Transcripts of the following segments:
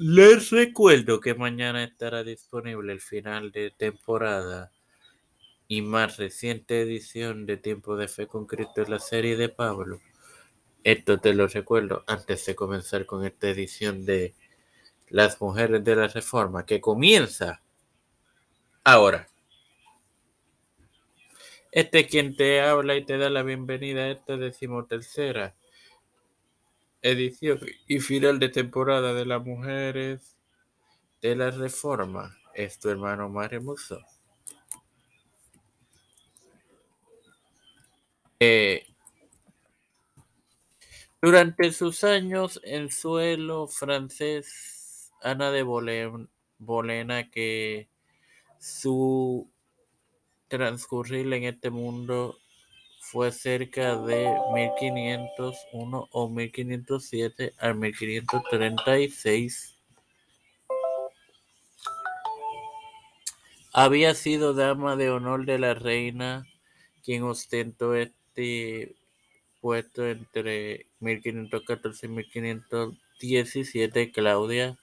Les recuerdo que mañana estará disponible el final de temporada y más reciente edición de Tiempo de Fe con Cristo en la serie de Pablo. Esto te lo recuerdo antes de comenzar con esta edición de Las Mujeres de la Reforma, que comienza ahora. Este es quien te habla y te da la bienvenida a esta decimotercera edición y final de temporada de las mujeres de la reforma es tu hermano Mario Musso. Eh, durante sus años en suelo francés, Ana de Bolena, que su transcurrir en este mundo fue cerca de 1501 o 1507 al 1536. Había sido dama de honor de la reina, quien ostentó este puesto entre 1514 y 1517, Claudia.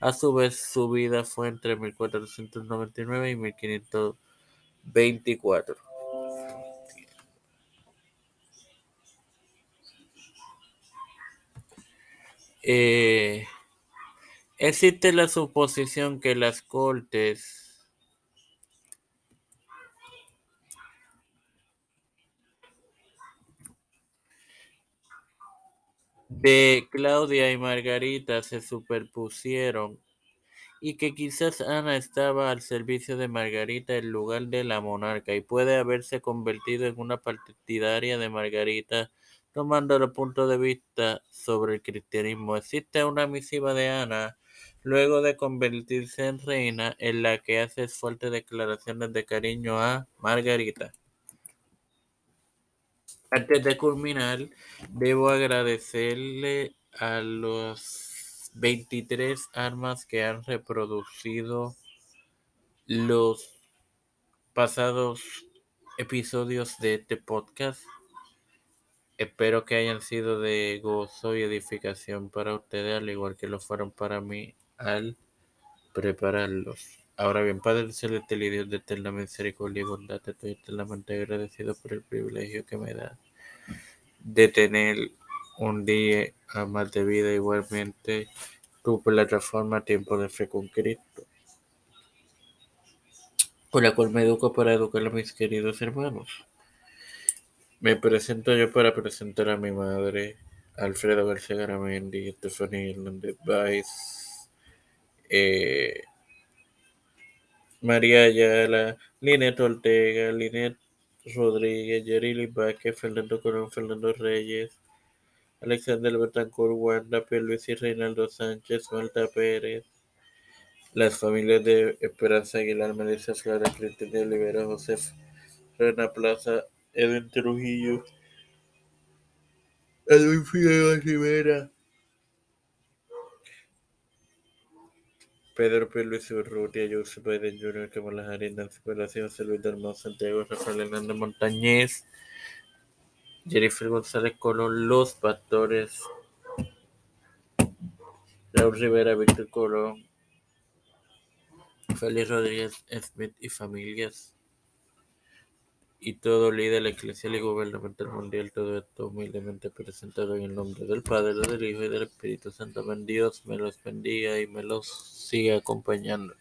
A su vez, su vida fue entre 1499 y 1524. Eh, existe la suposición que las cortes de Claudia y Margarita se superpusieron y que quizás Ana estaba al servicio de Margarita en lugar de la monarca y puede haberse convertido en una partidaria de Margarita tomando el punto de vista sobre el cristianismo. Existe una misiva de Ana luego de convertirse en reina en la que hace fuertes declaraciones de cariño a Margarita. Antes de culminar, debo agradecerle a los 23 armas que han reproducido los pasados episodios de este podcast. Espero que hayan sido de gozo y edificación para ustedes, al igual que lo fueron para mí al prepararlos. Ahora bien, Padre Celestial y Dios de eterna misericordia y bondad, estoy eternamente agradecido por el privilegio que me da de tener un día más de vida igualmente tu plataforma Tiempo de Fe con Cristo, por la cual me educo para educar a mis queridos hermanos. Me presento yo para presentar a mi madre, Alfredo García Garamendi, Estefanía Hernández Baez, eh, María Ayala, Linet Ortega, Linet Rodríguez, Yerili Vázquez, Fernando Colón, Fernando Reyes, Alexander Betancourt, Wanda Luis y Reinaldo Sánchez, Malta Pérez, las familias de Esperanza Aguilar, Melissa Clara, Cristina Olivera, José Rena Plaza, Edwin Trujillo, Edwin Figueroa Rivera, Pedro P. Luis Urrutia, Joseph Biden Jr., Kamala Harris, Nancy Pelosi, Luis Dalmau, Santiago, Rafael Hernández Montañez, Jennifer González Colón, Los Pastores, Raúl Rivera, Víctor Colón, Félix Rodríguez Smith y familias y todo líder eclesial y gubernamental mundial, todo esto humildemente presentado en el nombre del Padre, del Hijo y del Espíritu Santo. Ben Dios me los bendiga y me los siga acompañando.